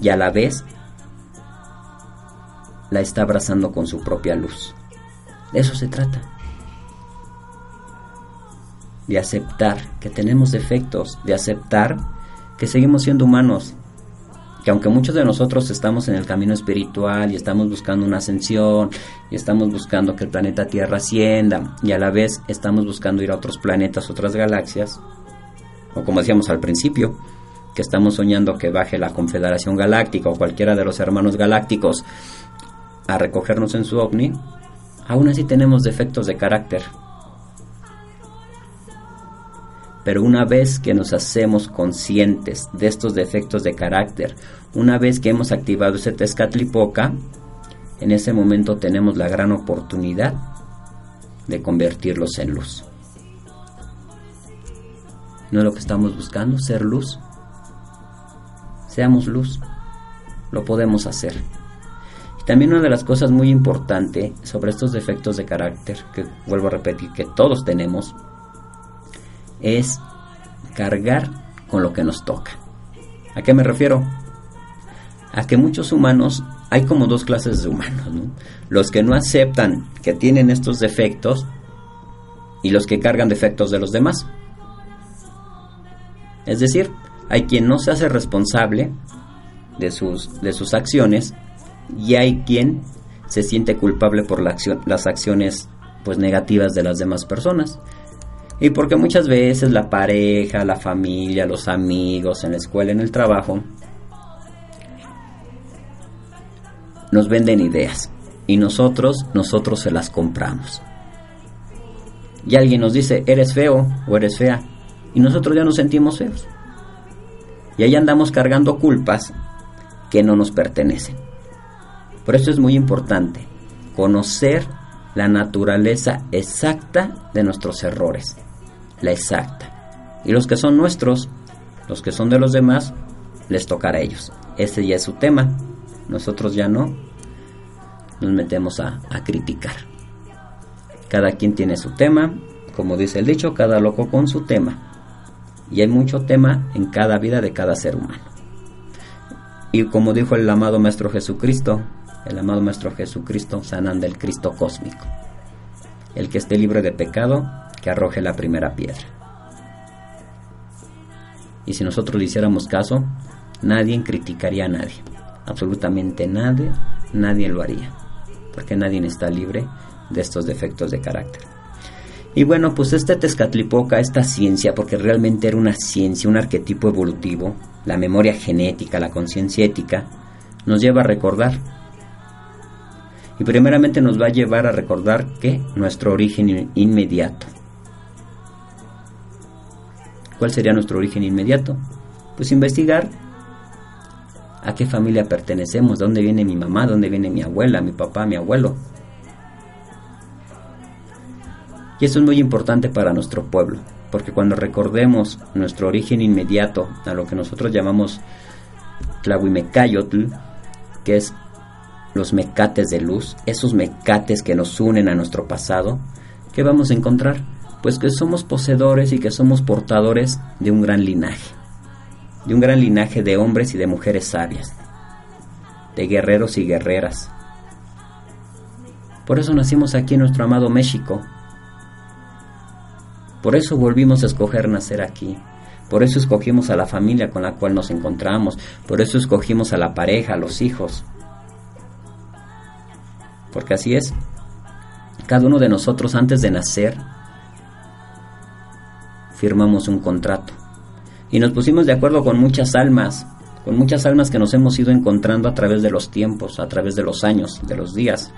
y a la vez la está abrazando con su propia luz. De eso se trata. De aceptar que tenemos defectos, de aceptar que seguimos siendo humanos, que aunque muchos de nosotros estamos en el camino espiritual y estamos buscando una ascensión y estamos buscando que el planeta Tierra ascienda y a la vez estamos buscando ir a otros planetas, otras galaxias, o como decíamos al principio, que estamos soñando que baje la Confederación Galáctica o cualquiera de los hermanos galácticos a recogernos en su ovni, aún así tenemos defectos de carácter pero una vez que nos hacemos conscientes de estos defectos de carácter, una vez que hemos activado ese Tezcatlipoca, en ese momento tenemos la gran oportunidad de convertirlos en luz. ¿No es lo que estamos buscando? ¿Ser luz? Seamos luz. Lo podemos hacer. Y también una de las cosas muy importantes sobre estos defectos de carácter, que vuelvo a repetir que todos tenemos, es cargar con lo que nos toca. ¿A qué me refiero? A que muchos humanos, hay como dos clases de humanos, los que no aceptan que tienen estos defectos y los que cargan defectos de los demás. Es decir, hay quien no se hace responsable de sus, de sus acciones y hay quien se siente culpable por la acción, las acciones pues negativas de las demás personas. Y porque muchas veces la pareja, la familia, los amigos, en la escuela, en el trabajo, nos venden ideas y nosotros, nosotros se las compramos. Y alguien nos dice, eres feo o eres fea, y nosotros ya nos sentimos feos. Y ahí andamos cargando culpas que no nos pertenecen. Por eso es muy importante conocer la naturaleza exacta de nuestros errores la exacta. Y los que son nuestros, los que son de los demás, les tocará a ellos. Ese ya es su tema. Nosotros ya no nos metemos a, a criticar. Cada quien tiene su tema, como dice el dicho, cada loco con su tema. Y hay mucho tema en cada vida de cada ser humano. Y como dijo el amado Maestro Jesucristo, el amado Maestro Jesucristo sanando el Cristo cósmico. El que esté libre de pecado, que arroje la primera piedra. Y si nosotros hiciéramos caso, nadie criticaría a nadie. Absolutamente nadie, nadie lo haría. Porque nadie está libre de estos defectos de carácter. Y bueno, pues este Tezcatlipoca, esta ciencia, porque realmente era una ciencia, un arquetipo evolutivo, la memoria genética, la conciencia ética, nos lleva a recordar. Y primeramente nos va a llevar a recordar que nuestro origen inmediato. ¿Cuál sería nuestro origen inmediato? Pues investigar a qué familia pertenecemos, de dónde viene mi mamá, de dónde viene mi abuela, mi papá, mi abuelo. Y eso es muy importante para nuestro pueblo, porque cuando recordemos nuestro origen inmediato a lo que nosotros llamamos Tlahuimecayotl, que es los mecates de luz, esos mecates que nos unen a nuestro pasado, ¿qué vamos a encontrar? Pues que somos poseedores y que somos portadores de un gran linaje, de un gran linaje de hombres y de mujeres sabias, de guerreros y guerreras. Por eso nacimos aquí en nuestro amado México, por eso volvimos a escoger nacer aquí. Por eso escogimos a la familia con la cual nos encontramos. Por eso escogimos a la pareja, a los hijos. Porque así es. Cada uno de nosotros antes de nacer firmamos un contrato. Y nos pusimos de acuerdo con muchas almas, con muchas almas que nos hemos ido encontrando a través de los tiempos, a través de los años, de los días.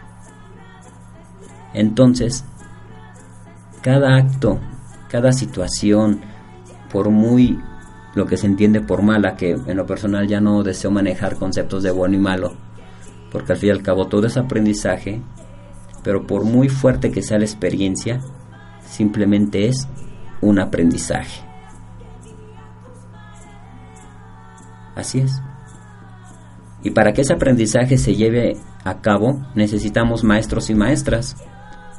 Entonces, cada acto cada situación, por muy lo que se entiende por mala, que en lo personal ya no deseo manejar conceptos de bueno y malo, porque al fin y al cabo todo es aprendizaje, pero por muy fuerte que sea la experiencia, simplemente es un aprendizaje. Así es. Y para que ese aprendizaje se lleve a cabo, necesitamos maestros y maestras,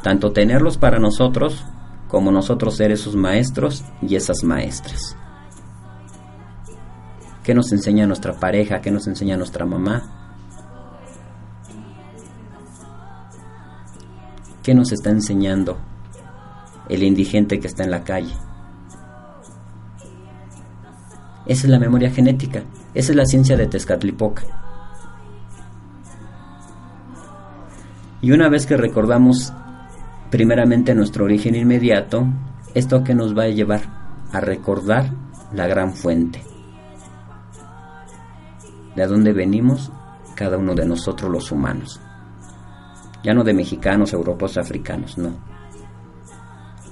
tanto tenerlos para nosotros como nosotros ser esos maestros y esas maestras. ¿Qué nos enseña nuestra pareja? ¿Qué nos enseña nuestra mamá? ¿Qué nos está enseñando el indigente que está en la calle? Esa es la memoria genética, esa es la ciencia de Tezcatlipoca. Y una vez que recordamos primeramente nuestro origen inmediato, esto que nos va a llevar a recordar la gran fuente. De dónde venimos cada uno de nosotros los humanos. Ya no de mexicanos, europeos, africanos, no.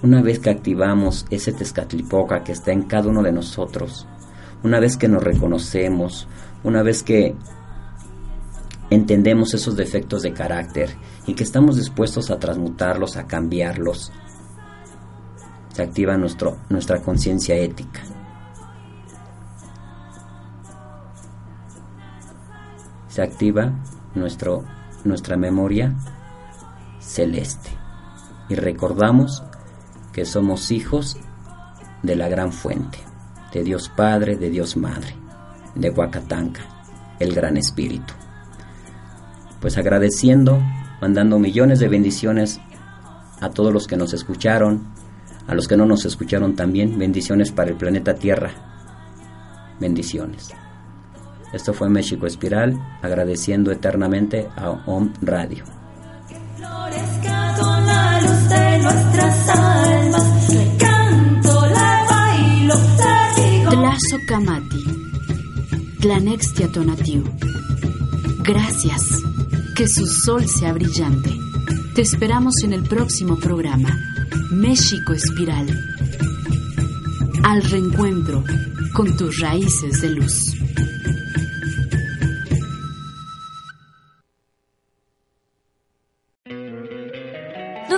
Una vez que activamos ese Tezcatlipoca que está en cada uno de nosotros, una vez que nos reconocemos, una vez que entendemos esos defectos de carácter y que estamos dispuestos a transmutarlos, a cambiarlos, se activa nuestro, nuestra conciencia ética. Se activa nuestro, nuestra memoria celeste y recordamos que somos hijos de la gran fuente, de Dios Padre, de Dios Madre, de Huacatanca, el Gran Espíritu pues agradeciendo, mandando millones de bendiciones a todos los que nos escucharon, a los que no nos escucharon también, bendiciones para el planeta Tierra. Bendiciones. Esto fue México Espiral, agradeciendo eternamente a OM Radio. Tlazo Kamati, Tlanextia Tonatiu. Gracias. Que su sol sea brillante. Te esperamos en el próximo programa, México Espiral. Al reencuentro con tus raíces de luz.